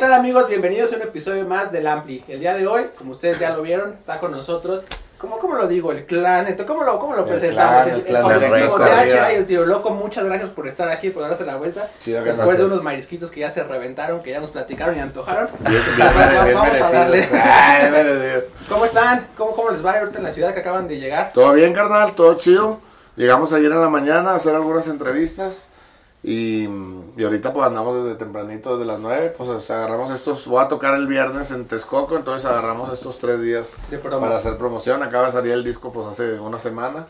tal amigos? Bienvenidos a un episodio más del Ampli. El día de hoy, como ustedes ya lo vieron, está con nosotros, ¿cómo, cómo lo digo? El clan, ¿cómo lo, cómo lo presentamos? clan, el, el clan el famosísimo resto, TH y el tío loco, muchas gracias por estar aquí, por darse la vuelta. Chido, Después gracias. de unos marisquitos que ya se reventaron, que ya nos platicaron y antojaron. Bien, Vamos a bien darle. merecidos. Ay, bien merecido. ¿Cómo están? ¿Cómo, ¿Cómo les va ahorita en la ciudad que acaban de llegar? Todo bien, carnal, todo chido. Llegamos ayer en la mañana a hacer algunas entrevistas. Y, y ahorita pues andamos desde tempranito, desde las 9. Pues agarramos estos. Voy a tocar el viernes en Texcoco. Entonces agarramos estos tres días para hacer promoción. Acaba de salir el disco pues hace una semana.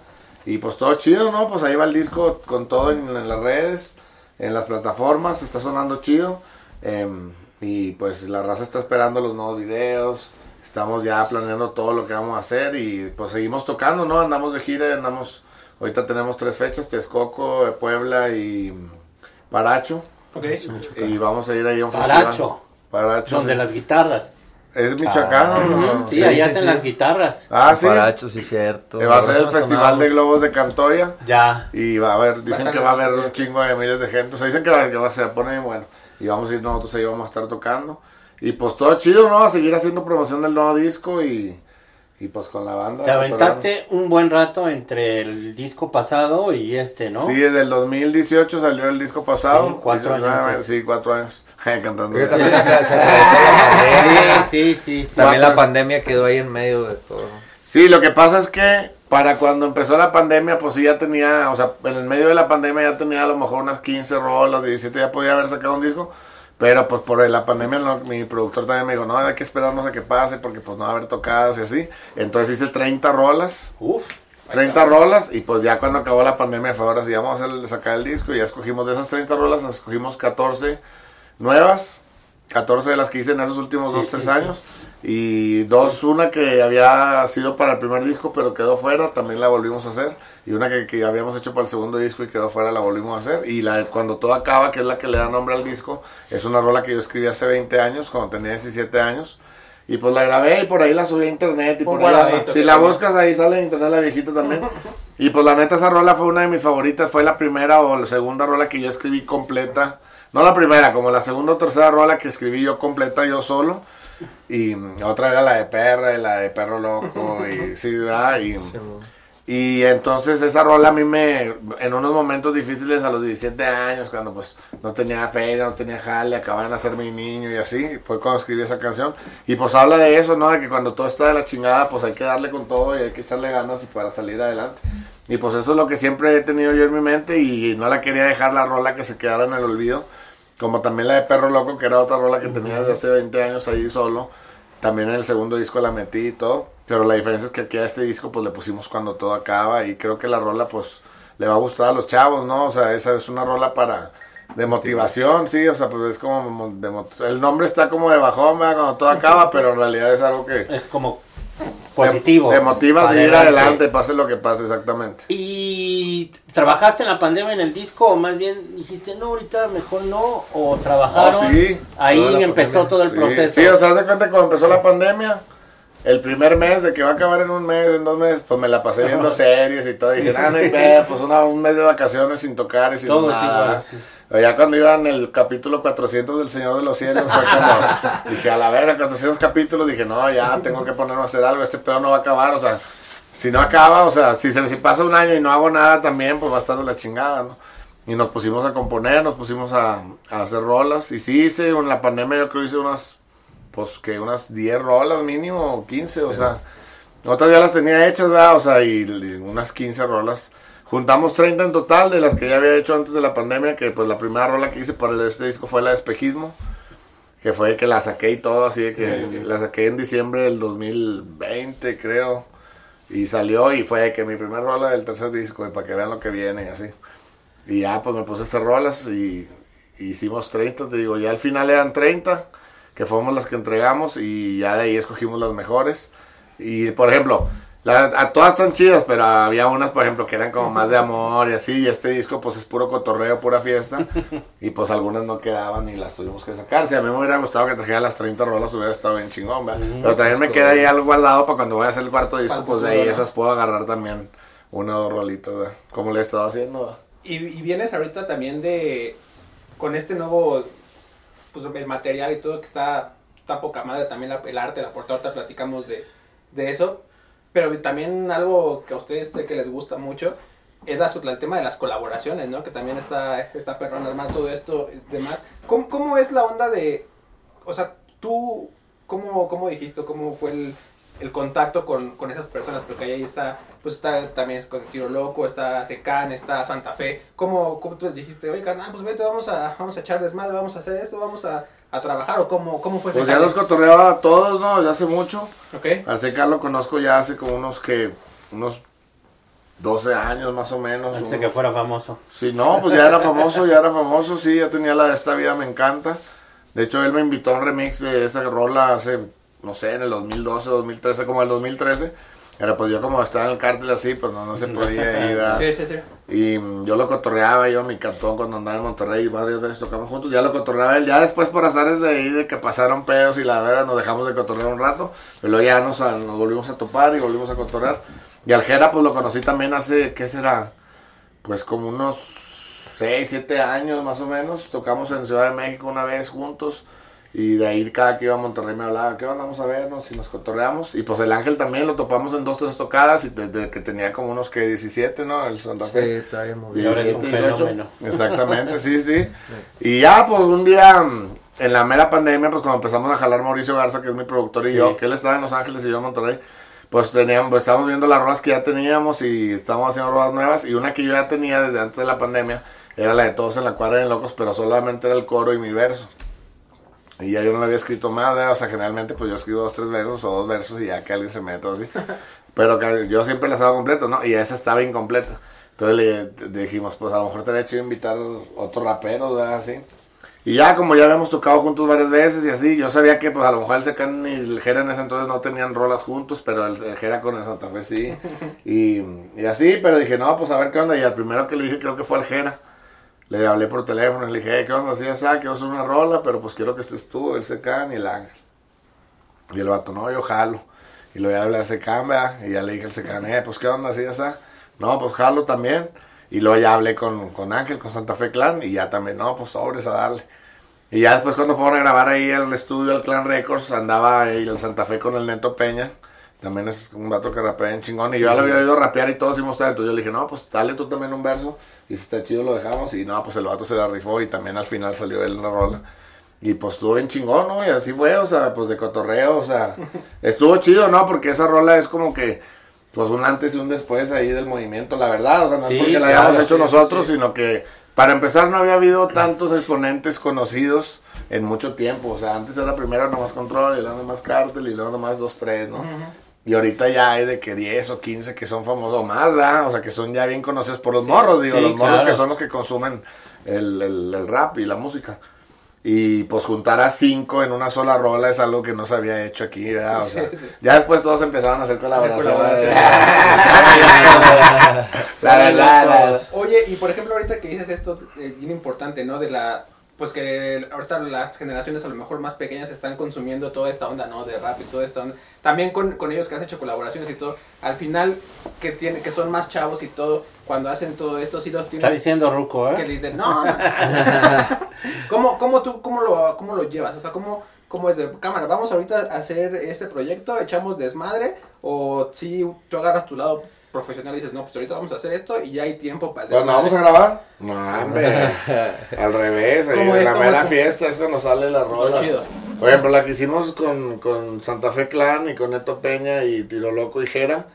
Y pues todo chido, ¿no? Pues ahí va el disco con todo en, en las redes, en las plataformas. Está sonando chido. Em, y pues la raza está esperando los nuevos videos. Estamos ya planeando todo lo que vamos a hacer. Y pues seguimos tocando, ¿no? Andamos de gira, andamos. Ahorita tenemos tres fechas: Texcoco, eh, Puebla y Paracho. Ok. Y vamos a ir ahí a un Paracho. festival. Paracho. Donde sí. las guitarras. Es Michoacán, ¿no? Sí, Sí, allá sí, hacen sí. las guitarras. Ah, sí. Paracho, sí, cierto. Eh, Va a ser el Festival de. Globos de Cantoya. Ya. Y va a haber, dicen que va a haber un chingo de miles de gente. O sea, dicen que va, que va a ser, pone bueno. Y vamos a ir nosotros ahí, vamos a estar tocando. Y pues todo chido, ¿no? A seguir haciendo promoción del nuevo disco y, y pues con la banda. Te aventaste un buen rato entre el disco pasado y este, ¿no? Sí, desde el 2018 salió el disco pasado. Sí, cuatro años. Sí, cuatro años. Cantando. Porque también se la pandemia. Sí, sí, sí. También la Cuatro. pandemia quedó ahí en medio de todo. Sí, lo que pasa es que para cuando empezó la pandemia, pues sí ya tenía, o sea, en el medio de la pandemia ya tenía a lo mejor unas 15 rolas, 17, ya podía haber sacado un disco. Pero pues por la pandemia no, mi productor también me dijo, no, hay que esperarnos a que pase porque pues no va a haber tocadas y así. Entonces hice 30 rolas, Uf. 30 rolas y pues ya cuando acabó la pandemia fue ahora sí, vamos a sacar el disco y ya escogimos de esas 30 rolas, escogimos 14 nuevas, 14 de las que hice en esos últimos Sí, 2, sí, 3 sí. Y dos, una que había sido para el primer disco pero quedó fuera, también la volvimos a hacer. Y una que, que habíamos hecho para el segundo disco y quedó fuera, la volvimos a hacer. Y la de Cuando todo acaba, que es la que le da nombre al disco, es una rola que yo escribí hace 20 años, cuando tenía 17 años. Y pues la grabé y por ahí la subí a internet. Y por ahí la- guardadito si la buscas ahí sale en internet la viejita también. Y pues la neta esa rola fue una de mis favoritas, fue la primera o la segunda rola que yo escribí completa. No la primera, como la segunda o tercera rola que escribí yo completa yo solo. Y otra era la de perra y la de perro loco y sí, ¿verdad? Y, y entonces esa rola a mí me, en unos momentos difíciles a los 17 años, cuando pues no tenía feria, no tenía jale, acababan de nacer mi niño y así, fue cuando escribí esa canción. Y pues habla de eso, ¿no? De que cuando todo está de la chingada, pues hay que darle con todo y hay que echarle ganas para salir adelante. Y pues eso es lo que siempre he tenido yo en mi mente y no la quería dejar la rola que se quedara en el olvido. Como también la de Perro Loco, que era otra rola que tenía desde hace 20 años ahí solo. También en el segundo disco la metí y todo. Pero la diferencia es que aquí a este disco pues le pusimos cuando todo acaba. Y creo que la rola pues le va a gustar a los chavos, ¿no? O sea, esa es una rola para... De motivación, sí, o sea, pues es como... mo- de el nombre está como de bajón, ¿verdad? Cuando todo acaba, pero en realidad es algo que... Es como positivo. Te, te motiva a seguir adelante, pase lo que pase, exactamente. ¿Y trabajaste en la pandemia en el disco o más bien dijiste, no, ahorita mejor no? ¿O trabajaron? Oh, sí. Ahí empezó pandemia. todo el Sí, proceso. Sí, o sea, haz de cuenta que cuando empezó la pandemia, el primer mes de que va a acabar en un mes, en dos meses, pues me la pasé viendo series y todo. Y dije, ah, no hay pedo, pues una- un mes de vacaciones sin tocar y sin nada. igual, Ya cuando iba en el capítulo 400 del Señor de los Cielos, fue como, dije, a la verga, 400 capítulos, dije, no, ya tengo que ponerme a hacer algo, este pedo no va a acabar, o sea, si no acaba, o sea, si, se, si pasa un año y no hago nada también, pues va a estar de la chingada, ¿no? Y nos pusimos a componer, nos pusimos a, a hacer rolas, y sí hice, en la pandemia yo creo hice unas, pues que unas 10 rolas mínimo, o 15, o sea, otras ya las tenía hechas, ¿verdad? O sea, y, y unas 15 rolas. Juntamos 30 en total de las que ya había hecho antes de la pandemia, que pues la primera rola que hice para este disco fue la de Espejismo, que fue que la saqué y todo, así de que la saqué en diciembre del 2020, creo. Y salió y fue que mi primera rola del tercer disco, y para que vean lo que viene y así. Y ya pues me puse a hacer rolas y, y hicimos 30, te digo, ya al final eran 30, que fuimos las que entregamos y ya de ahí escogimos las mejores. Y por ejemplo, la- a todas están chidas, pero había unas, por ejemplo, que eran como más de amor y así. Y este disco, pues es puro cotorreo, pura fiesta. Y pues algunas no quedaban y las tuvimos que sacar. Si a mí me hubiera gustado que trajera las 30 rolas, hubiera estado bien chingón, ¿verdad? Pero también me queda ahí algo guardado para cuando voy a hacer el cuarto disco, pues de ahí esas puedo agarrar también una o dos rolitas, ¿verdad? Como le he estado haciendo. Y, y vienes ahorita también de. con este nuevo pues, el material y todo que está, está poca madre, también la- el arte, la portada, ahorita platicamos de, de eso, pero también algo que a ustedes sé que les gusta mucho es la- el tema de las colaboraciones, ¿no? Que también está, está perrón armar todo esto y demás. ¿Cómo, cómo es la onda de, o sea, tú, cómo, cómo dijiste, cómo fue el, el contacto con, con esas personas? Porque ahí está, pues está también con Tiro Loco, está Secan, está Santa Fe. ¿Cómo, cómo tú les dijiste, oye, carnal, pues vete, vamos a, vamos a echar desmadre, vamos a hacer esto, vamos a, a trabajar? ¿O cómo, cómo fue ese Pues ya los cotorreaba a todos, ¿no? Desde hace mucho. Ok. Al Seca lo conozco ya hace como unos que, unos 12 años más o menos. Antes que fuera famoso. Sí, no, pues ya era famoso, ya era famoso, sí, ya tenía la de esta vida, me encanta. De hecho, él me invitó a un remix de esa rola hace, no sé, en el 2012, 2013, como el 2013. Pero pues yo como estaba en el cártel así, pues no, no se podía ir. ¿verdad? Sí, sí, sí. Y yo lo cotorreaba, yo a mi cantón cuando andaba en Monterrey, varias veces tocamos juntos, ya lo cotorreaba él. Ya después por azares de ahí, de que pasaron pedos y la verdad nos dejamos de cotorrear un rato, pero luego ya nos, nos volvimos a topar y volvimos a cotorrear. Y al Jera pues lo conocí también hace, ¿qué será? Pues como unos 6, 7 años más o menos. Tocamos en Ciudad de México una vez juntos. Y de ahí cada que iba a Monterrey me hablaba, ¿qué onda? Vamos a vernos y nos cotorreamos. Y pues el Ángel también lo topamos en dos, tres tocadas y desde que tenía como unos que 17, ¿no? El Santa Fe. Sí, está bien muy Y ahora es un 17, 18. fenómeno. Exactamente, sí, sí. Y ya, pues un día, mm, en la mera pandemia, pues cuando empezamos a jalar Mauricio Garza, que es mi productor, y yo, que él estaba en Los Ángeles y yo en Monterrey, pues teníamos, pues estábamos viendo las rolas que ya teníamos y estábamos haciendo rolas nuevas. Y una que yo ya tenía desde antes de la pandemia era la de Todos en la cuadra de locos, pero solamente era el coro y mi verso. Y ya yo no le había escrito más, ¿verdad? o sea, generalmente pues yo escribo dos, tres versos o dos versos y ya que alguien se mete o así. Pero que yo siempre las hago completo, ¿no? Y esa estaba incompleta. Entonces le, dijimos, pues a lo mejor te había chido invitar otro rapero, ¿verdad? Así. Y ya como ya habíamos tocado juntos varias veces y así, yo sabía que pues a lo mejor el Secan y el Jera en ese entonces no tenían rolas juntos, pero el, el Jera con el Santa Fe sí. Y, y así, pero dije, no, pues a ver qué onda. Y al primero que le dije creo que fue al Jera. Le hablé por teléfono le dije, "Hey, ¿qué onda? Así, ya sabes, quiero hacer una rola, pero pues quiero que estés tú, el Secan y el Ángel. Y el vato, no, yo jalo. Y luego ya hablé a Secan, ¿verdad? Y ya le dije al Secan, eh, pues qué onda, así, ya sabes. No, pues jalo también. Y luego ya hablé con, con Ángel, con Santa Fe Clan, y ya también, no, pues sobres a darle. Y ya después cuando fueron a grabar ahí al estudio, al Clan Records, andaba ahí el Santa Fe con el Neto Peña. También es un vato que rapea en chingón. Y yo ya lo había oído rapear y todo, sí me gustaba. Entonces yo le dije, no, pues dale tú también un verso. Y si está chido lo dejamos. Y no, pues el vato se la rifó y también al final salió él en la rola. Y pues estuvo bien chingón, ¿no? Y así fue, o sea, pues de cotorreo, o sea, estuvo chido, ¿no? Porque esa rola es como que, pues un antes y un después ahí del movimiento, la verdad, o sea, no Sí, es porque la claro, hayamos hecho sí, nosotros, sí. sino que para empezar no había habido tantos exponentes conocidos en mucho tiempo, o sea, antes era primero nomás control y luego nomás cártel y luego nomás dos, tres, ¿no? Y ahorita ya hay de que 10 o 15 que son famosos o más, ¿verdad? O sea, que son ya bien conocidos por los morros, digo, sí, los morros claro. que son los que consumen el, el- el rap y la música. Y pues juntar a cinco en una sola rola es algo que no se había hecho aquí, ¿verdad? O sea, Sí, ya después todos empezaron a hacer colaboraciones. colaboraciones. la verdad, la verdad. Oye, y por ejemplo, ahorita que dices esto, eh, bien importante, ¿no? De la. Pues que ahorita las generaciones a lo mejor más pequeñas están consumiendo toda esta onda, ¿no? De rap y toda esta onda. También con, con ellos que has hecho colaboraciones y todo. Al final, que tiene, que son más chavos y todo, cuando hacen todo esto, sí los Está tienen. diciendo Ruco, Que ¿eh? le dicen, no, no. ¿Cómo, cómo tú, cómo lo, cómo lo llevas? O sea, ¿cómo, cómo es de cámara? ¿Vamos ahorita a hacer este proyecto? ¿Echamos desmadre? ¿O si tú agarras tu lado profesional dices, no, pues ahorita vamos a hacer esto y ya hay tiempo para desmadre"? vamos a grabar, no, hombre. Al revés, ahí ¿Cómo en es? la ¿Cómo mera es? fiesta es cuando sale la rola. Por ejemplo, la que hicimos con, con Santa Fe Clan y con Neto Peña y Tiro Loco y Jera.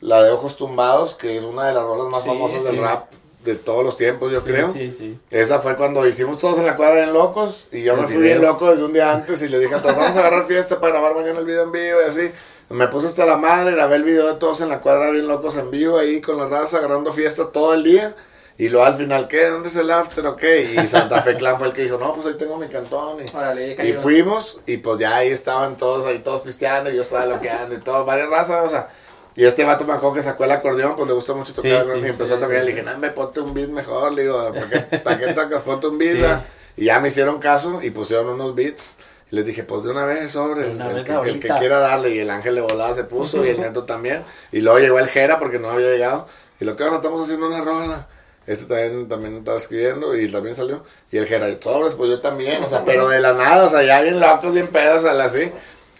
La de Ojos Tumbados, que es una de las rolas más Sí, famosas sí. del rap de todos los tiempos, yo Sí, creo. sí, sí. Esa fue cuando hicimos todos en la cuadra en locos y yo El me fui video. bien loco desde un día antes y le dije a todos, vamos a agarrar fiesta para grabar mañana el video en vivo y así. Me puse hasta la madre, grabé el video de todos en la cuadra bien locos en vivo ahí con la raza, agarrando fiesta todo el día. Y luego al final, ¿qué? ¿Dónde es el after? ¿O qué? Y Santa Fe Clan fue el que dijo, no, pues ahí tengo mi cantón. Y, Órale, fuimos y pues ya ahí estaban todos ahí todos pisteando y yo estaba loqueando y todo, varias razas, o sea. Y este vato me acuerdo que sacó el acordeón, pues le gusta mucho tocar, Sí, y empezó sí, a tocar sí, y le dije, no, me ponte un beat mejor, le digo, ¿para qué, para qué tocas? Ponte un beat. Y ya me hicieron caso y pusieron unos beats. Y les dije, pues de una vez, sobre, De una el, vez que, el que quiera darle. Y el ángel de volada se puso y el neto también. Y luego llegó el Jera porque no había llegado. Y lo que ahora estamos haciendo una rola. Este también, también estaba escribiendo y también salió. Y el Gerard, sobres, pues yo también, o sea, pero de la nada, o sea, ya bien locos, bien pedos, a la así.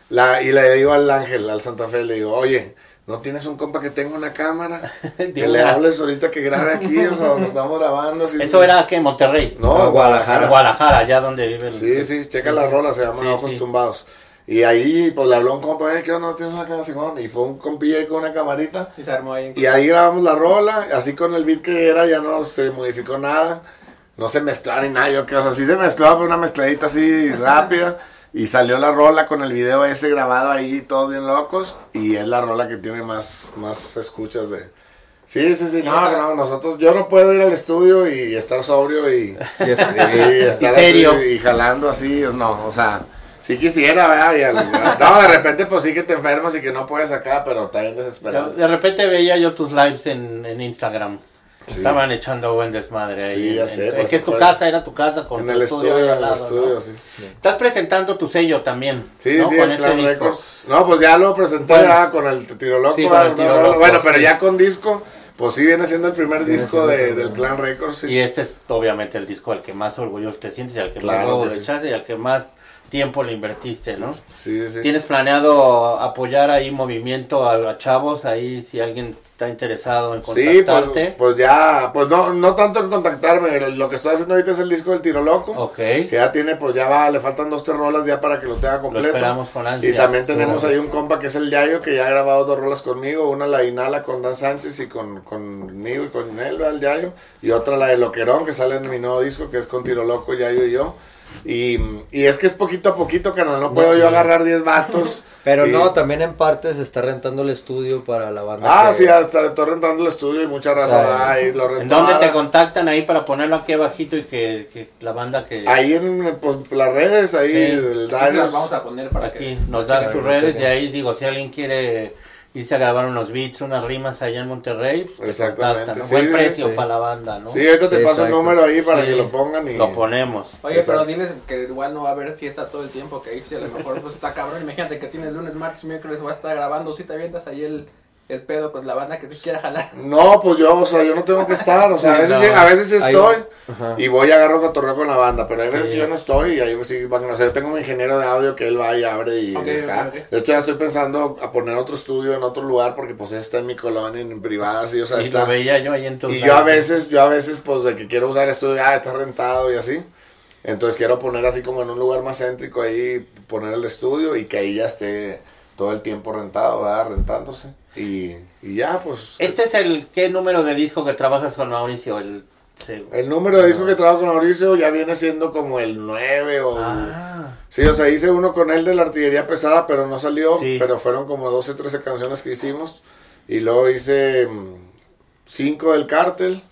La, y le digo al Ángel, al Santa Fe, le digo, oye, ¿no tienes un compa que tenga una cámara? Que le una- hables ahorita que grabe aquí, o sea, donde estamos grabando. así. Eso era que Monterrey. No, No, Guadalajara. En Guadalajara, allá donde viven. Sí, sí, checa Sí, la sí. rola, se llama Sí, Ojos sí. Tumbados. Y ahí, pues le habló un compa, "Eh, ¿qué onda? ¿No tienes una cámara, Simón? Y fue un compilla ahí con una camarita. Y se armó ahí. en- Y ahí grabamos la rola, así con el beat que era, ya no se modificó nada. No se mezclaba ni nada, yo creo. O sea, sí se mezclaba, fue una mezcladita así rápida. Y salió la rola con el video ese grabado ahí, todos bien locos. Y es la rola que tiene más, más escuchas de... Sí, sí, sí, no, no, nosotros, yo no puedo ir al estudio y estar sobrio y... Y estar Y serio. y jalando así, no, o sea, sí quisiera, ¿verdad? Y al- no, de repente pues sí que te enfermas y que no puedes acá, pero está bien Yo- desesperado. De repente veía yo tus lives en, en Instagram. Sí. Estaban echando buen desmadre ahí. Sí, ya en- sé, en- pues, que es tu casa, era tu casa con En tu el estudio, estudio, al el lado, estudio, ¿no? sí. Estás presentando tu sello también. Sí, ¿no? sí, con este disco. Records. No, pues ya lo presenté Bueno. ya con el Tiro Loco. Sí, con el Tiro. Loco, bueno, pero sí. ya con disco, pues sí viene siendo el primer disco de, del Clan Records. sí. Y este es obviamente el disco al que más orgulloso te sientes y al que más Claro le sí. echaste y al que más tiempo le invertiste, ¿no? Sí, sí. ¿Tienes planeado apoyar ahí movimiento a, a chavos ahí si alguien está interesado en Sí, pues, contactarte? pues ya, pues no, no tanto en contactarme, lo que estoy haciendo ahorita es el disco del Tiro Loco. ok. Que ya tiene, pues ya va, le faltan dos, tres rolas ya para que lo tenga Lo completo. esperamos con ansia. Y también tenemos ahí un compa que es el Yayo, que ya ha grabado dos rolas conmigo. Una la Inhala con Dan Sánchez y con, conmigo y con él, el Yayo. Y otra la de Loquerón, que sale en mi nuevo disco, que es con Tiro Loco, Yayo y yo. Y, y es que es poquito a poquito, carnal. No puedo yo agarrar 10 vatos. Pero y- no, también en parte se está rentando el estudio para la banda. Ah, que- sí, hasta estoy rentando el estudio y mucha raza O sea, va y lo ¿En dónde te contactan ahí para ponerlo aquí abajito y que, que la banda que Ahí en pues, las redes, ahí, Sí. el se las Darius. vamos a poner para aquí que. nos das tus redes y ahí digo, si alguien quiere irse a grabar unos beats, unas rimas allá en Monterrey, pues te Exactamente, contactan, ¿no? sí, Buen sí, precio sí. para la banda, ¿no? Sí, ahorita te Sí, paso el número ahí para Sí, que lo pongan y... Lo ponemos. Oye, Exacto. pero diles que igual no va a haber fiesta todo el tiempo, que ahí sí a lo mejor pues está cabrón. Imagínate que tienes lunes, martes, miércoles, vas a estar grabando, si te avientas ahí el, el pedo con la banda que te quiera jalar. No, pues yo, o sea, yo no tengo que estar, o sea, a veces, no. a veces estoy y voy y agarro cotorreo con la banda, pero hay veces Sí. yo no estoy y ahí pues sí van, o sea, yo tengo un ingeniero de audio que él va y abre y acá. De hecho ya estoy pensando a poner otro estudio en otro lugar porque pues está en mi colonia, en, privada, así, o sea, y está... lo veía yo ahí en Y yo a lives. veces, yo a veces pues de que quiero usar estudio, ah, está rentado y así. Entonces quiero poner así como en un lugar más céntrico ahí, poner el estudio y que ahí ya esté todo el tiempo rentado, ¿verdad? Rentándose. Y, y ya, pues... Este es el, ¿qué número de disco que trabajas con Mauricio? El, se- El número de disco que trabajo con Mauricio ya viene siendo como el 9 o... Ah, Sí, o sea, hice uno con él de la artillería pesada, pero no salió. Sí. Pero fueron como 12, 13 canciones que hicimos. Y luego hice 5 del cártel.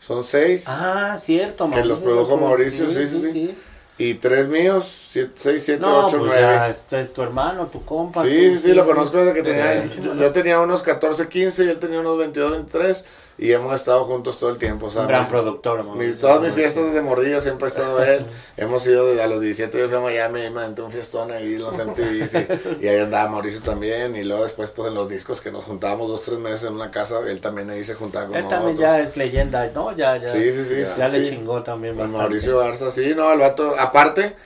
Son 6. ah, cierto. Que los produjo Mauricio, sí, sí, sí. Y 3 míos, 6, 7, No, 8, pues 9. ya, este es tu hermano, tu compa. Sí, tú, sí, sí, lo conozco desde que tenía. Yo, yo tenía unos 14, 15 y él tenía unos 22, 23. Y hemos estado juntos todo el tiempo. Sea, Un gran productor. mis- todas mis fiestas desde morrillo siempre ha estado él. Hemos ido desde a los 17, yo fui a Miami y me un fiestón ahí en los MTVs y, y ahí andaba Mauricio también. Y luego después, pues en los discos que nos juntábamos dos, tres meses en una casa, él también ahí se juntaba con Él también nosotros. ya es leyenda, ¿no? Ya, ya. Sí, sí, sí, Ya le sí. chingó también bastante. Mauricio Garza, sí, no, el vato, aparte,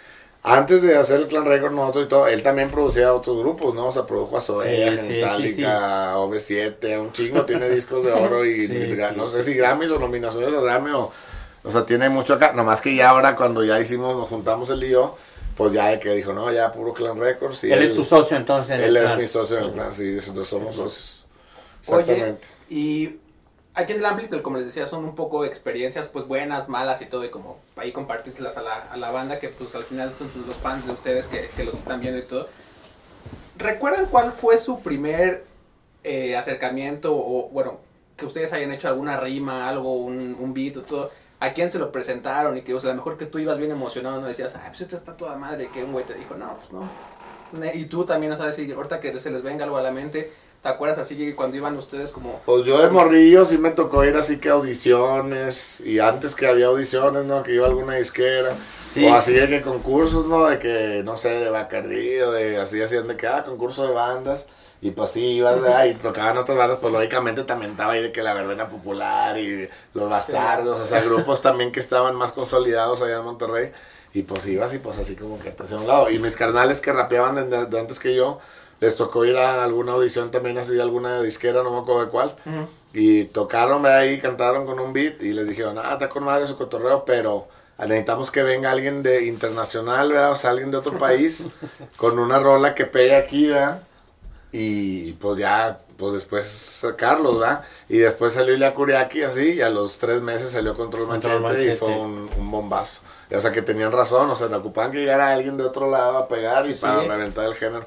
antes de hacer el Clan Record nosotros y todo, él también producía otros grupos, ¿no? O sea, produjo a Zoea, Sí, sí, Genitalica, OV7, un chingo, tiene discos de oro y, Sí, sí, no sé sí. si Grammys o nominaciones de Grammy o, o sea, tiene mucho acá, nomás que ya ahora cuando ya hicimos, nos juntamos él y yo, pues ya de que dijo, no, ya puro Clan Records. Y él es tu socio entonces en Él el es clan. mi socio en el Clan, sí, nosotros somos socios. Oye, Exactamente. y aquí en el Ampli, pues, como les decía, son un poco experiencias pues buenas, malas y todo, y como ahí compartírselas a la, a la banda que pues al final son sus- los fans de ustedes que, que los están viendo y todo. ¿Recuerdan cuál fue su primer eh, acercamiento o, bueno, que ustedes hayan hecho alguna rima, algo, un, un beat o todo? ¿A quién se lo presentaron? Y que, o sea, a lo mejor que tú ibas bien emocionado, no decías, ah, pues esta está toda madre, que un güey te dijo, no, pues no. Y tú también, no sabes si ahorita que se les venga algo a la mente, ¿te acuerdas así que cuando iban ustedes como Pues yo de morrillo sí me tocó ir así que audiciones y antes que había audiciones, ¿no? Que iba a alguna disquera. Sí. O así de que concursos, ¿no? De que, no sé, de Bacardí o de así hacían de que, ah, concurso de bandas. Y pues sí, ibas. Y tocaban otras bandas, pues lógicamente también estaba ahí de que la verbena popular y los bastardos, o sea, grupos también que estaban más consolidados allá en Monterrey. Y pues ibas y pues así como que te hacía un lado. Y mis carnales que rapeaban de, de antes que yo, les tocó ir a alguna audición también así, alguna disquera, no me acuerdo de cuál. Y tocaron ahí, cantaron con un beat y les dijeron, ah, está con madre su cotorreo, pero necesitamos que venga alguien de internacional, ¿verdad? O sea, alguien de otro país con una rola que pegue aquí, ¿verdad? Y pues ya, pues después sacarlos, ¿verdad? Y después salió Ilya Kuriaki así, y a los tres meses salió Control Machete, Control Machete. y fue un, un bombazo. O sea, que tenían razón, o sea, te ocupaban que llegara alguien de otro lado a pegar y Sí. para reventar el género.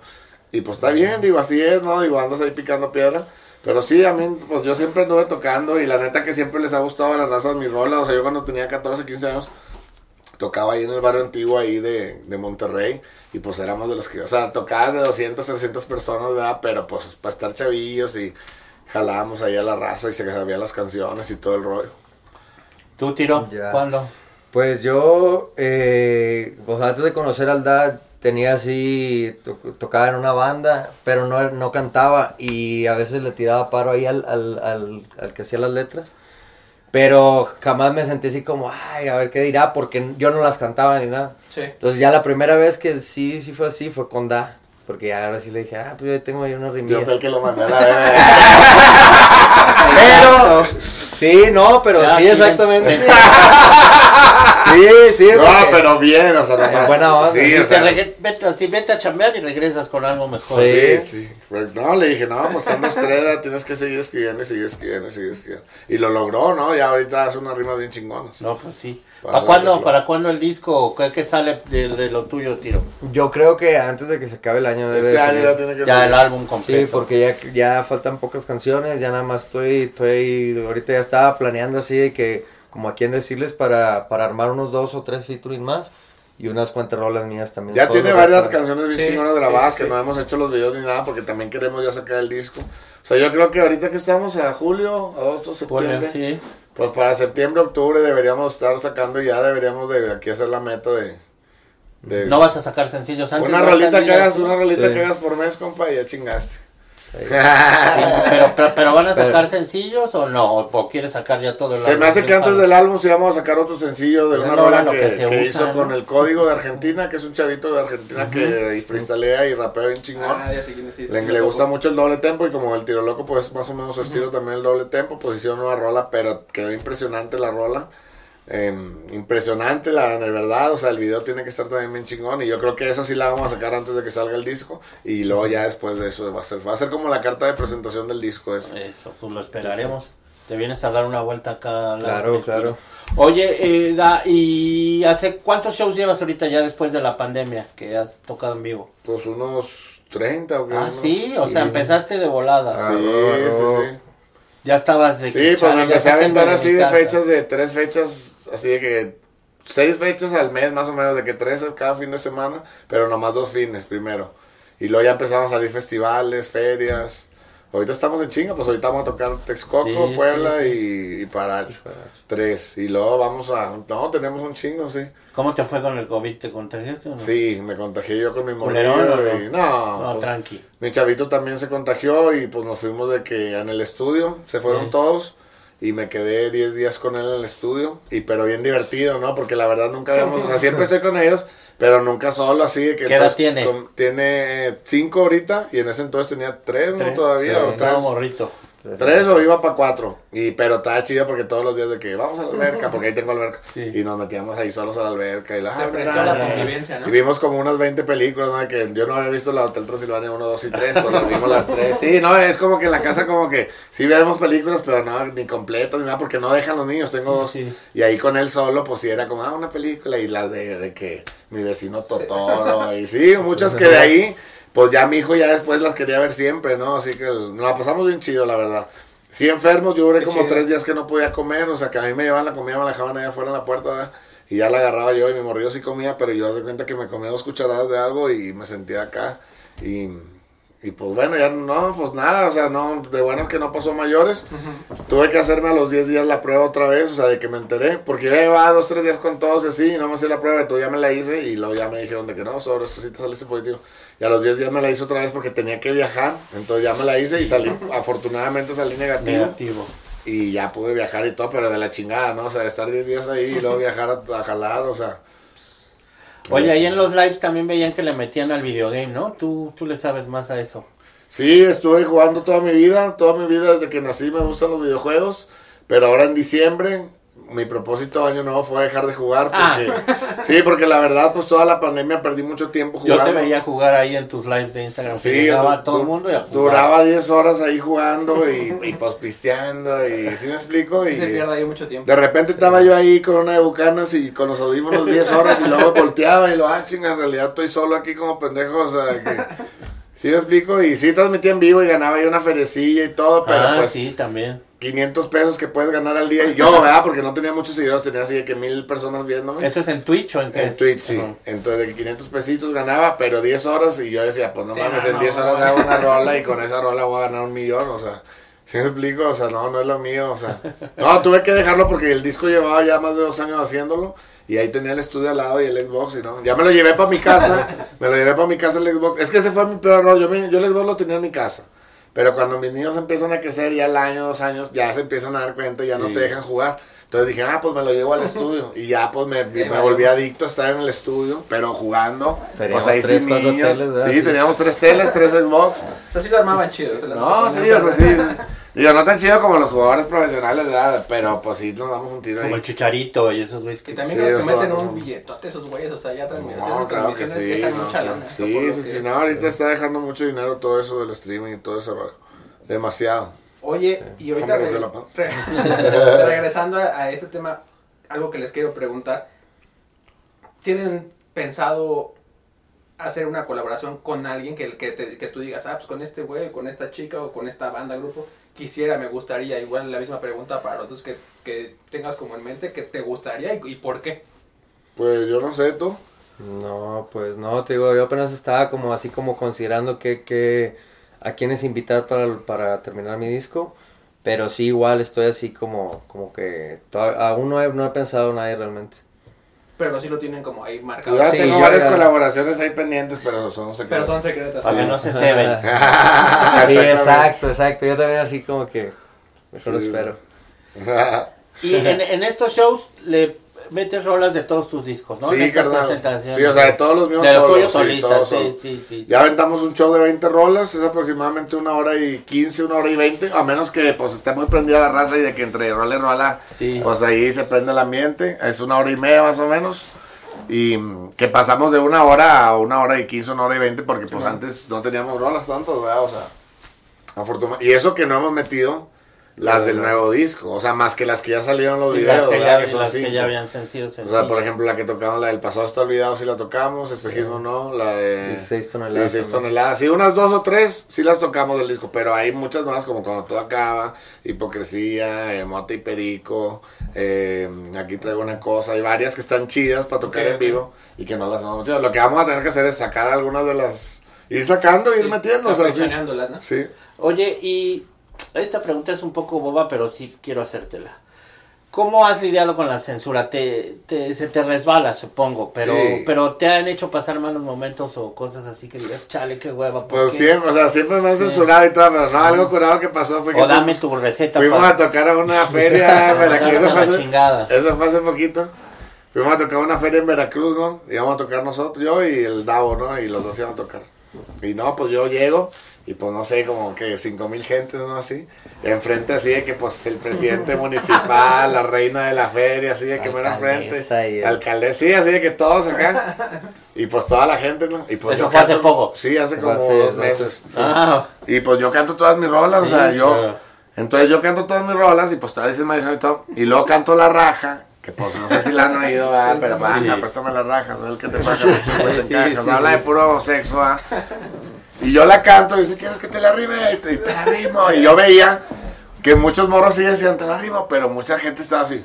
Y pues está bien, digo, así es, ¿no? Digo, andas ahí picando piedra. Pero sí, a mí, pues yo siempre anduve tocando y la neta que siempre les ha gustado a la raza de mi rola. O sea, yo cuando tenía 14, 15 años, tocaba ahí en el barrio antiguo ahí de, de Monterrey. Y pues éramos de los que, o sea, tocabas de 200, 300 personas, ¿verdad? Pero pues para estar chavillos y jalábamos ahí a la raza y se sabían las canciones y todo el rollo. ¿Tú, Tiro? Ya. ¿Cuándo? Pues yo, eh, pues antes de conocer al Dad, tenía así, to- tocaba en una banda, pero no, no cantaba y a veces le tiraba paro ahí al, al, al, al que hacía las letras. Pero jamás me sentí así como, ay, a ver qué dirá, porque yo no las cantaba ni nada. Sí. Entonces ya la primera vez que sí, sí fue así, fue con Da. Porque ya ahora sí le dije, ah, pues yo tengo ahí una Yo rimilla. fui el que lo mandé a la verga. Pero, sí, no, pero Ya, sí, exactamente. Sí, sí, No, porque- pero bien, o sea, nomás. buena onda. Sí, o sea, regre- vete, así, vete a chambear y regresas con algo mejor. Sí, sí. Pues, No, le dije, no, pues estando estrella, tienes que seguir escribiendo y seguir escribiendo y seguir escribiendo. Y lo logró, ¿no? Ya ahorita hace unas rimas bien chingonas. No, pues sí. Para ¿Para cuándo. ¿Para cuándo el disco? ¿Qué, qué sale de, de lo tuyo, Tiro? Yo creo que antes de que se acabe el año debe Este de año ya tiene que Ya salir. el álbum Sí, completo. porque ya, ya faltan pocas canciones, ya nada más estoy, estoy, ahorita ya estaba planeando así de que, como a quién decirles, para, para armar unos dos o tres featuring más y unas cuantas rolas mías también. Ya tiene varias Para- canciones bien Sí, chingonas grabadas sí, que sí. no hemos hecho los videos ni nada porque también queremos ya sacar el disco. O sea, yo creo que ahorita que estamos a julio, agosto, septiembre, sí. pues para septiembre, octubre deberíamos estar sacando y ya deberíamos de aquí hacer la meta de... de No vas a sacar sencillos antes. una rolita que hagas, una rolita Sí. que hagas por mes, compa, y ya chingaste. Pero, pero, pero van a sacar Pero- sencillos o no? ¿O quieres sacar ya todo el Se me hace que antes del álbum sí vamos a sacar otro sencillo de Pues una rola que, que se que usa, hizo ¿no? con el código de Argentina, que es un chavito de Argentina que freestylea y rapea bien chingón. Ah, ya sí, le, gusta mucho el doble tempo y como el tiro loco pues más o menos su estilo también el doble tempo, pues hicieron una rola, pero quedó impresionante la rola. Eh, impresionante la verdad, o sea el video tiene que estar también bien chingón y yo creo que esa sí la vamos a sacar antes de que salga el disco y luego ya después de eso va a ser, va a ser como la carta de presentación del disco ese. Eso, pues lo esperaremos. Te vienes a dar una vuelta acá. Claro, claro. Oye, eh, Da, ¿y hace cuántos shows llevas ahorita ya después de la pandemia que has tocado en vivo? Pues unos 30 o qué, Ah, unos- sí, o sea, empezaste de volada. Ah, Sí, no, sí, no. sí. Ya estabas de Sí, que, pues me empecé a de así de fechas, de tres fechas, así de que seis fechas al mes más o menos, de que tres cada fin de semana, pero nomás dos fines primero. Y luego ya empezamos a salir festivales, ferias. Ahorita estamos en chinga, pues ahorita vamos a tocar Texcoco, Sí, Puebla sí, sí. Y, y Paracho. Tres. Y luego vamos a... No, tenemos un chingo, sí. ¿Cómo te fue con el COVID? ¿Te contagiaste o no? Sí, me contagié yo con mi ¿Culerón morrillo. o y- no? No, No, pues, tranqui. mi chavito también se contagió y pues nos fuimos de que en el estudio, se fueron todos y me quedé 10 días con él en el estudio y pero bien divertido, ¿no? Porque la verdad nunca habíamos, o sea, siempre estoy con ellos, pero nunca solo así de que ¿Qué edad tiene? con- tiene 5 ahorita y en ese entonces tenía 3, ¿no? Tres. Todavía, Sí, o morrito. Tres o iba para cuatro. Y, pero estaba chido porque todos los días de que vamos a la alberca, porque ahí tengo alberca. Sí. Y nos metíamos ahí solos a la alberca. Y la, Se ah, prestó la convivencia, ¿no? y vimos como unas 20 películas, ¿no? Que yo no había visto la Hotel Transilvania 1, 2 y 3, pues las vimos las tres. Sí, no, es como que en la casa como que sí vemos películas, pero no, ni completas ni nada, porque no dejan los niños, tengo dos. Sí, sí. Y ahí con él solo, pues sí era como, ah, una película, y las de, de que mi vecino Totoro, y sí, muchas que de ahí, pues ya mi hijo ya después las quería ver siempre, ¿no? Así que nos la pasamos bien chido, la verdad. Sí, enfermos, yo duré Qué como chido. tres días que no podía comer, o sea, que a mí me llevaban la comida, me la dejaban allá afuera en la puerta, ¿verdad? Y ya la agarraba yo y mi morrillo sí comía, pero yo de cuenta que me comía dos cucharadas de algo y me sentía acá. Y, Y pues bueno, ya no, pues nada, o sea, no, de buenas que no pasó mayores. Tuve que hacerme a los 10 días la prueba otra vez, o sea, de que me enteré, porque ya llevaba dos, tres días con todos y así, y no me hice la prueba, entonces ya me la hice y luego ya me dijeron de que no, sobre esto sí te saliste positivo. Y a los 10 días me la hice otra vez porque tenía que viajar, entonces ya me la hice y salí, afortunadamente salí negativo. Negativo. Y ya pude viajar y todo, pero de la chingada, ¿no? O sea, de estar 10 días ahí y luego viajar a, a jalar, o sea. Oye, ahí en los lives también veían que le metían al videogame, ¿no? Tú, tú le sabes más a eso. Sí, estuve jugando toda mi vida, toda mi vida desde que nací me gustan los videojuegos, pero ahora en diciembre mi propósito de año nuevo fue dejar de jugar porque sí, porque la verdad pues toda la pandemia perdí mucho tiempo Yo jugando. te veía jugar ahí en tus lives de Instagram. Sí, llegaba du- todo el mundo y a jugar. Duraba 10 horas ahí jugando y, y pues pisteando y ¿sí me explico? Y Se pierde ahí mucho tiempo. de repente estaba yo ahí con una de bucanas y con los audífonos 10 horas y luego volteaba y lo, ah, chinga, en realidad estoy solo aquí como pendejo, o sea, que... ¿Sí me explico? Y sí transmitía en vivo y ganaba ahí una ferecilla y todo, pero ah, pues sí, también. 500 pesos que puedes ganar al día. Y yo, ¿verdad? Porque no tenía muchos seguidores, tenía así de que mil personas viéndome. ¿Eso es en Twitch o en qué En es? Twitch, sí. Ajá. Entonces, de que 500 pesitos ganaba, pero 10 horas. Y yo decía, pues no Sí, mames, no, en 10 no, horas no. hago una rola y con esa rola voy a ganar un millón. O sea, ¿sí me explico? O sea, no, no es lo mío. O sea, no, tuve que dejarlo porque el disco llevaba ya más de dos años haciéndolo. Y ahí tenía el estudio al lado y el Xbox. Y no, ya me lo llevé para mi casa. me lo llevé para mi casa el Xbox. Es que ese fue mi peor error. Yo, me- yo el Xbox lo tenía en mi casa. Pero cuando mis niños empiezan a crecer, ya al año, dos años, ya se empiezan a dar cuenta y ya no te dejan jugar. Entonces dije, ah, pues me lo llevo al estudio. Y ya, pues me, me volví adicto a estar en el estudio, pero jugando. Teníamos pues ahí tres, sin niños. teles, sí, teníamos tres teles, tres Xbox. Pero sí lo armaban chido. No, sí, o sea, sí. Digo, no tan chido como los jugadores profesionales, ¿verdad? Pero pues sí, nos damos un tiro Como ahí. el chicharito y esos güeyes Que que también Sí, eso se meten va, un no. billetote esos güeyes, o sea, ya transmiten No, esas claro que transmisiones sí. dejan no, mucha claro. lana. Sí, lo sí, que- sí, no, ahorita está dejando mucho dinero todo eso del streaming y todo ese rollo. Demasiado. Oye, y ahorita Hombre, re- me la panza. re- regresando a, a este tema, algo que les quiero preguntar. ¿Tienen pensado hacer una colaboración con alguien que, que, te- que tú digas, ah, pues con este güey, con esta chica o con esta banda, grupo? Quisiera, me gustaría, igual la misma pregunta para los dos que, que tengas como en mente, que te gustaría y, y por qué. Pues yo no sé, tú. No, pues no, te digo, yo apenas estaba como así como considerando que, que a quiénes invitar para, para terminar mi disco, pero sí igual estoy así como, como que aún no he, no he pensado nadie realmente. Pero sí lo tienen como ahí marcado. Ya Sí, tengo yo varias ya- colaboraciones ahí pendientes, pero son secretos. Pero son secretas. Para que sí. no se ceben. sí, exacto, exacto, yo también así como que mejor Sí. espero. Y en, en estos shows le metes rolas de todos tus discos, ¿no? Sí, carnal. presentaciones. Sí, o sea, de todos los míos De los solos, solistas, sí, sí, sí, sí. Ya aventamos un show de 20 rolas, es aproximadamente una hora y 15, una hora y 20, a menos que pues esté muy prendida la raza y de que entre rola y rola, Sí. pues ahí se prende el ambiente, es una hora y media más o menos. Y mm, que pasamos de una hora a una hora y 15, una hora y 20, porque pues antes no teníamos rolas tantas, ¿verdad? O sea, afortunadamente. Y eso que no hemos metido las del nuevo disco, o sea, más que las que ya salieron los Sí, videos, las que, ya, Que son las que cinco. ya habían sido O sea, por ejemplo, la que tocamos, la del pasado está olvidado, si la tocamos, espejismo no, la de 16 toneladas. 16 también. toneladas, sí, unas dos o tres, sí las tocamos del disco, pero hay muchas más como cuando todo acaba, hipocresía, eh, mota y perico, eh, aquí traigo una cosa, hay varias que están chidas para tocar en vivo y que no las hemos metido. Lo que vamos a tener que hacer es sacar algunas de las, ir sacando, ir Sí, metiendo, o sea, sí. Sí. Oye, y esta pregunta es un poco boba, pero sí quiero hacértela. ¿Cómo has lidiado con la censura? Te, te- se te resbala, supongo, pero, Sí. pero te han hecho pasar malos momentos o cosas así que digas, chale, qué hueva. ¿por Pues qué?". siempre, o sea, siempre me han Sí. censurado y todo, pero no, algo curado que pasó fue que O dame fuimos- tu receta Fuimos para a tocar a una feria en Veracruz. Eso fue, hace, chingada. eso fue hace poquito. Fuimos a tocar a una feria en Veracruz, ¿no? Íbamos a tocar nosotros, yo y el Davo, ¿no? Y los dos iban a tocar. Y no, pues yo llego y pues no sé, como que cinco mil gentes, ¿no? Así. Enfrente así de que pues el presidente municipal, la reina de la feria, así de que mero enfrente. El- Alcaldesa, sí, así de que todos acá. Y pues toda la gente, ¿no? Y pues Eso fue hace canto- poco. Sí, hace como hace dos dos meses. Ah, Y pues yo canto todas mis rolas, o Sí, sea, yo... claro. Entonces yo canto todas mis rolas y pues todas dicen maldición y todo. Y luego canto la raja, que pues no sé si la han oído, ¿verdad? pero sí. baja, préstame la raja, soy el que te paga mucho, pues, te Sí, sí, Habla sí. de puro sexo, ¿verdad? Y yo la canto y dice, ¿quieres que te la rime? Y te, la rimo. Y yo veía que muchos morros sí decían, te la rimo, pero mucha gente estaba así.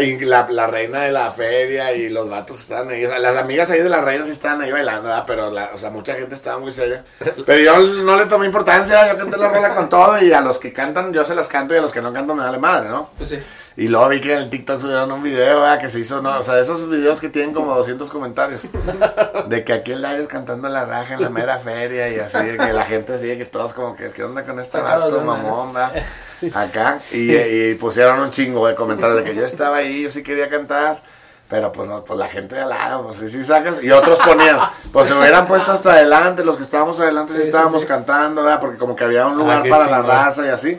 Y la, la reina de la feria y los vatos estaban ahí. O sea, las amigas ahí de la reina sí estaban ahí bailando, ¿verdad? pero la, o sea, mucha gente estaba muy seria. Pero yo no le tomé importancia, yo canté la rola con todo y a los que cantan yo se las canto y a los que no cantan me vale madre, ¿no? Pues sí. Y luego vi que en el TikTok subieron un video, ¿verdad? Que se hizo, no, o sea, esos videos que tienen como 200 comentarios. De que aquí el Larios cantando la raja en la mera feria y así, de que la gente sigue que todos como que, ¿qué onda con este vato, mamón, va? Acá. Y, y pusieron un chingo de comentarios de que yo estaba ahí, yo sí quería cantar. Pero pues no, pues la gente de al lado, pues sí, sí sacas. Y otros ponían, pues se hubieran puesto hasta adelante, los que estábamos adelante sí, estábamos sí. cantando, ¿verdad? Porque como que había un lugar Ah, qué para la raza y así.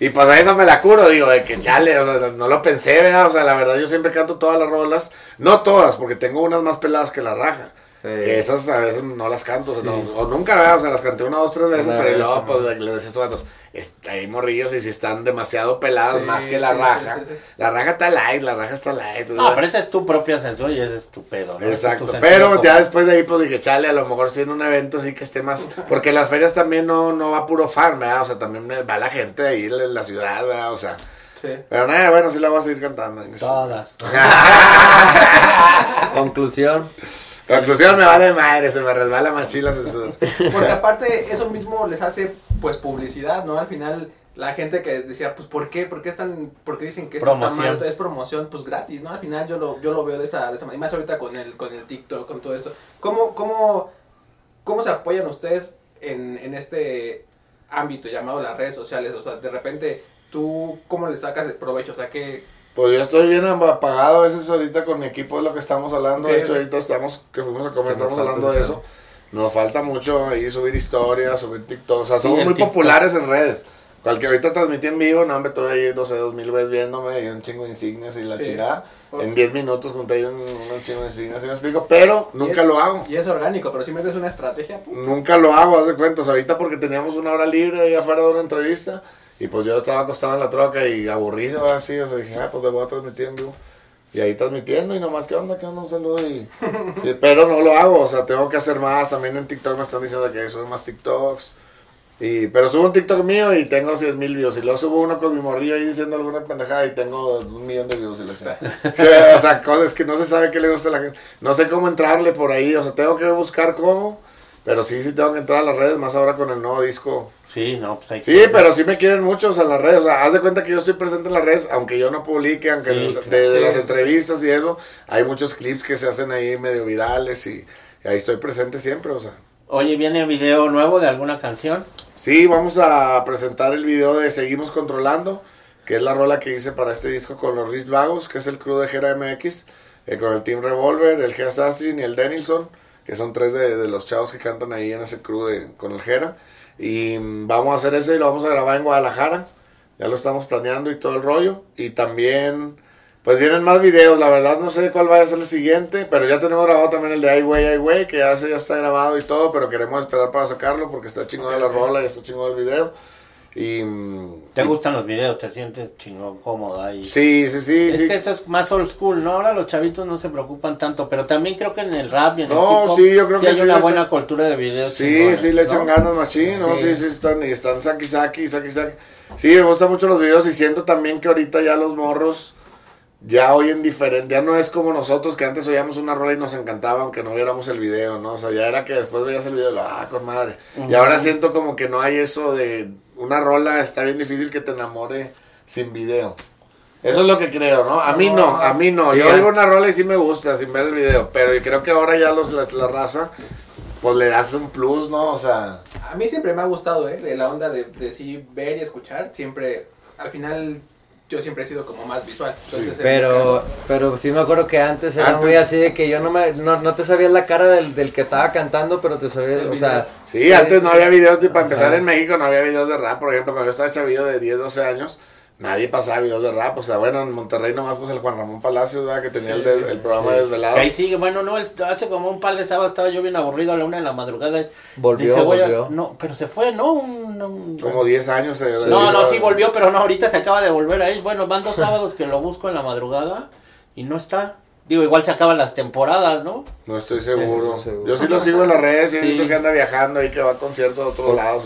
Y pues a eso me la curo, digo, de que chale, o sea, no lo pensé, ¿verdad? O sea, la verdad yo siempre canto todas las rolas, no todas, porque tengo unas más peladas que la raja. Sí. Que esas a veces no las canto, o, no- o nunca, ¿verdad? O sea, las canté una, dos, tres veces, Una pero vez, luego, pues, le decía a estos vatos, "Est- hay morrillos y si están demasiado pelados Sí, más que la sí, raja. sí, sí, sí. La raja está light, la raja está light. No, pero esa es tu propia censura y ese es tu pedo, ¿no? Ese es tu Exacto, pero ya después de ahí pues dije, chale, a lo mejor si en un evento sí que esté más, porque en las ferias también no, no va puro fan, ¿verdad? O sea, también va la gente de ahí en la ciudad, ¿verdad? O sea, Sí. pero nada, bueno, sí la voy a seguir cantando. Todas. Conclusión. Conclusión, me vale madre, se me resbala machila censura. Porque aparte eso mismo les hace pues publicidad, ¿no? Al final la gente que decía, pues ¿por qué? ¿Por qué están por qué dicen que esto está Promoción. mal? Es promoción pues gratis, ¿no? Al final yo lo yo lo veo de esa de esa manera, y más ahorita con el con el TikTok, con todo esto. ¿Cómo cómo cómo se apoyan ustedes en, en este ámbito llamado las redes sociales? O sea, de repente tú cómo le sacas el provecho, o sea, que Pues yo estoy bien apagado a veces ahorita con mi equipo de lo que estamos hablando. De hecho, ahorita estamos, que fuimos a comer, estamos hablando de eso. Nos falta mucho ahí subir historias, subir TikTok. O sea, somos muy populares en redes. Cualquier ahorita transmití en vivo, no, me estoy ahí, no sé, dos mil veces viéndome y un chingo de insignias y la Sí. chingada. Pues- En 10 minutos junté ahí un, un chingo de insignias, ¿sí me explico? Pero nunca lo hago. y es orgánico, pero si metes una estrategia, Nunca lo hago, haz de cuentas. Ahorita porque teníamos una hora libre ahí afuera de una entrevista. Y pues yo estaba acostado en la troca y aburrido así. O sea, dije, ah, pues le voy a transmitir en vivo. Y ahí transmitiendo y nomás, ¿qué onda? ¿Qué onda? Un saludo y... Sí, pero no lo hago, o sea, tengo que hacer más. También en TikTok me están diciendo que subo más TikToks. Y, pero subo un TikTok mío y tengo 100 mil views. Y luego subo uno con mi morrillo ahí diciendo alguna pendejada y tengo un millón de views. Y chingada. o sea, cosas que no se sabe qué le gusta a la gente. No sé cómo entrarle por ahí. O sea, tengo que buscar cómo. Pero sí, sí tengo que entrar a las redes, más ahora con el nuevo disco. Sí, no, pues hay que... Sí, pero sí me quieren muchos en las redes. O sea, haz de cuenta que yo estoy presente en las redes, aunque yo no publique, aunque Sí, claro. de, de las entrevistas y eso, hay muchos clips que se hacen ahí medio virales y, y ahí estoy presente siempre, o sea. Oye, ¿viene video nuevo de alguna canción? Sí, vamos a presentar el video de Seguimos Controlando, que es la rola que hice para este disco con los Rich Vagos, que es el crew de Gera MX, eh, con el Team Revolver, el G Assassin y el Denilson, que son tres de, de los chavos que cantan ahí en ese crew de, con el Gera. Y mm, vamos a hacer ese y lo vamos a grabar en Guadalajara. Ya lo estamos planeando y todo el rollo. Y también, pues vienen más videos. La verdad no sé cuál vaya a ser el siguiente. Pero ya tenemos grabado también el de Ai Weiwei, Ai Weiwei, que ya, se, ya está grabado y todo. Pero queremos esperar para sacarlo porque está chingón Ok, la rola y está chingón el video. Y. ¿Te y- gustan los videos? ¿Te sientes chingón, cómodo ahí? Sí, sí, sí. Es sí. que eso es más old school, ¿no? Ahora los chavitos no se preocupan tanto, pero también creo que en el rap y en el No, hip hop sí, yo creo que hay sí una buena cultura de videos. Sí, chingones, sí, le echan ¿no? ganas machín, ¿no? Sí. Sí, están, y están saki saki, saki saki. Sí, me gustan mucho los videos y siento también que ahorita ya los morros ya oyen diferente, ya no es como nosotros que antes oíamos una rola y nos encantaba aunque no viéramos el video, ¿no? O sea, ya era que después veías el video, ah, con madre. Y ahora siento como que no hay eso de una rola, está bien difícil que te enamore sin video. Eso es lo que creo, ¿no? A mí no, a mí no. Sí, Yo oigo una rola y sí me gusta sin ver el video, pero yo creo que ahora ya los, la, la raza, pues le das un plus, ¿no? O sea... A mí siempre me ha gustado, ¿eh? de La onda de, de sí ver y escuchar. Siempre, al final, yo siempre he sido como más visual. Entonces, Pero, pero sí me acuerdo que antes era Antes- muy así de que yo no me, no, no te sabías la cara del, del que estaba cantando, pero te sabías, o sea, Sí, antes no había videos, de- para empezar en México no había videos de rap, por ejemplo, cuando yo estaba chavillo de 10, 12 años, nadie pasaba videos de rap, o sea, bueno, en Monterrey nomás pues el Juan Ramón Palacios, ¿verdad? que tenía el, de- el programa de Desvelados. Que ahí sigue, bueno, no, el- hace como un par de sábados estaba yo bien aburrido a la una de la madrugada. Volvió, dije, voy a- volvió. no, pero se fue, ¿no? Un- un- Como 10 años. eh, no, no, sí volvió, pero no, ahorita se acaba de volver ahí. Bueno, van dos sábados que lo busco en la madrugada y no está. Digo, igual se acaban las temporadas, ¿no? No estoy seguro. Sí, seguro. Yo sí lo sigo en las redes y he Sí. visto que anda viajando y que va a conciertos a otros lados.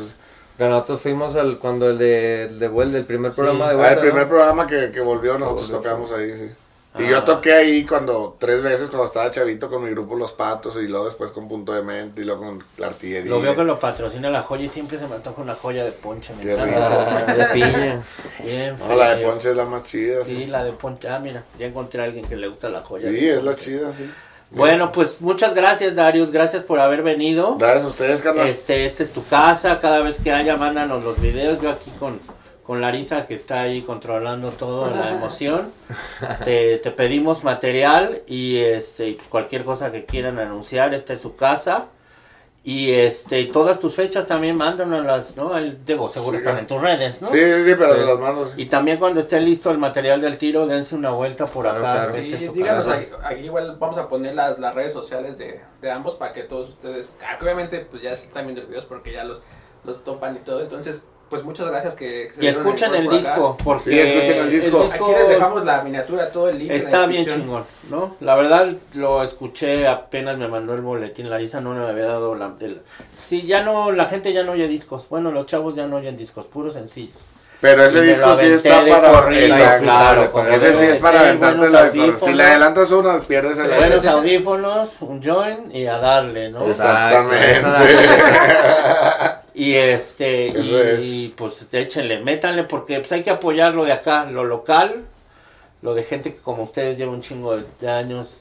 Que nosotros fuimos al, cuando el de, el de vuelta, el primer Sí. programa de Ah, vuelta, el primer ¿no? programa que, que volvió, nosotros Volvió, tocamos ahí, sí. Y yo toqué ahí cuando, tres veces cuando estaba chavito con mi grupo Los Patos y luego después con Punto de Mente y luego con la artillería. Lo veo que lo patrocina la joya y siempre se me antoja una joya de ponche. Me Qué encanta. Ah, de piña. Bien No, la de. Ponche es la más chida, Sí, sí. la de ponche. Ah, mira, ya encontré a alguien que le gusta la joya. Sí, es la ponche. chida, sí. Bueno, pues muchas gracias, Darius. Gracias por haber venido. Gracias a ustedes, carnal. Este, esta es tu casa. Cada vez que haya, mándanos los videos. Yo aquí con, con Larisa, que está ahí controlando todo la emoción. Te, te pedimos material y este, y, pues, cualquier cosa que quieran anunciar. Esta es su casa. Y este, todas tus fechas también mándanoslas, ¿no? Ahí, digo, seguro Sí, están en tus redes, ¿no? Sí, sí, sí, pero Sí. se las mando. sí. Y también cuando esté listo el material del tiro, dense una vuelta por acá. Claro, claro. Este díganos, aquí, aquí igual vamos a poner las, las redes sociales de, de ambos para que todos ustedes, ah, obviamente pues ya están viendo los videos porque ya los, los topan y todo, entonces pues muchas gracias que, que se Y escuchen el disco, porque Sí, escuchen el disco. Aquí les dejamos la miniatura, todo el link. en la Está bien chingón, ¿no? La verdad lo escuché apenas me mandó el boletín. Larisa no me había dado la. el- Sí, ya no, la gente ya no oye discos. Bueno, los chavos ya no oyen discos, puros sencillos. Pero ese disco sí está para. corrido, Exacto. claro, ese sí es para aventarte la. Si le adelantas uno, pierdes el Buenos ese. audífonos, un joint y a darle, ¿no? Exactamente. Y este, y, Eso es. y, pues échenle, métanle porque pues hay que apoyar lo de acá, lo local, lo de gente que como ustedes lleva un chingo de- de años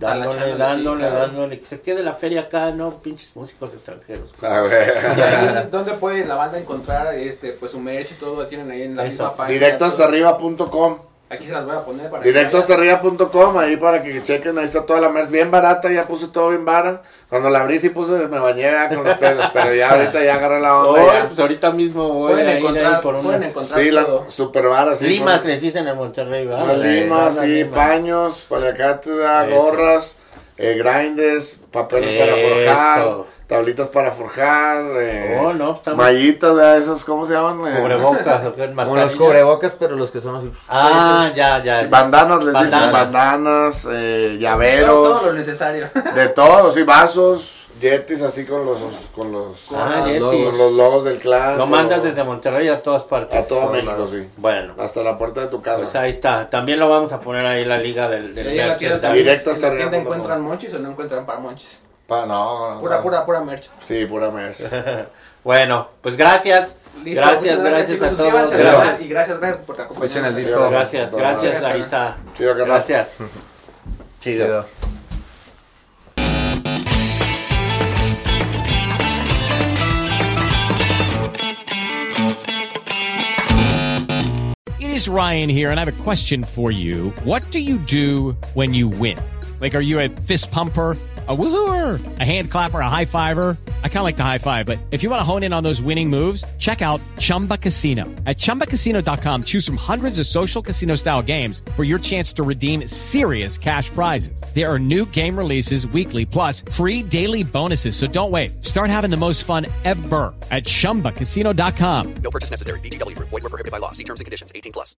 dándole, dándole, sí, claro. dándole, que se quede la feria acá, no pinches músicos extranjeros. A ver. Y ahí, ¿Dónde puede la banda encontrar este pues su merch y todo? Lo tienen ahí en la Eso. misma página. Directo hasta arriba.com. Aquí se las voy a poner para que Directo hasta arriba.com, ahí para que chequen, ahí está toda la merch bien barata, ya puse todo bien vara. Cuando la abrí sí puse, me bañé ya con los pelos, pero ya ahorita ya agarré la onda. Hoy, ya. pues ahorita mismo voy Pueden a ir ahí encontrar, por pueden unas encontrar Sí, todo. la super vara, sí. limas les dicen en Monterrey, ¿verdad? Unas limas, sí, limas. paños, paliacáteda, gorras, eh, grinders, papeles para forjar, Eso. Tablitas para forjar, eh, Oh, no, estamos mallitas, ¿verdad? esas, ¿cómo se llaman? Eh, cubrebocas o qué, Como los cubrebocas, pero los que son así. Ah, ya, ya. sí, bandanas, les dicen Bandanas. bandanas, eh, Todo, llaveros, todo lo necesario. de todo, sí, vasos, yetis así con los, con los, Ah, los Yetis. logos. con los logos del clan. Lo mandas desde Monterrey a todas partes. a todo México, sí. Bueno, Hasta la puerta de tu casa. pues ahí está. También lo vamos a poner ahí la liga del, del en la Directo en hasta la tienda encuentran monchis o no encuentran para monchis. Pa- no, no, Pura, no. pura, pura merch. Sí, pura merch. Bueno, pues gracias. Listo, gracias, muchas gracias a todos. Gracias. gracias. Y gracias, gracias por acompañarnos. Escuchen el Sí, disco. Gracias, Todo gracias. Larisa. Chido, carnal. Gracias. Chido. Chido. It is Ryan here, and I have a question for you. What do you do when you win? Like, are you a fist pumper? A woohooer, a hand clapper, a high fiver. I kind of like the high five, but if you want to hone in on those winning moves, check out Chumba Casino. At chumbacasino.com, choose from hundreds of social casino style games for your chance to redeem serious cash prizes. There are new game releases weekly, plus free daily bonuses. So don't wait. Start having the most fun ever at chumbacasino.com. No purchase necessary. Group. Void were prohibited by law. See terms and conditions. 18 plus.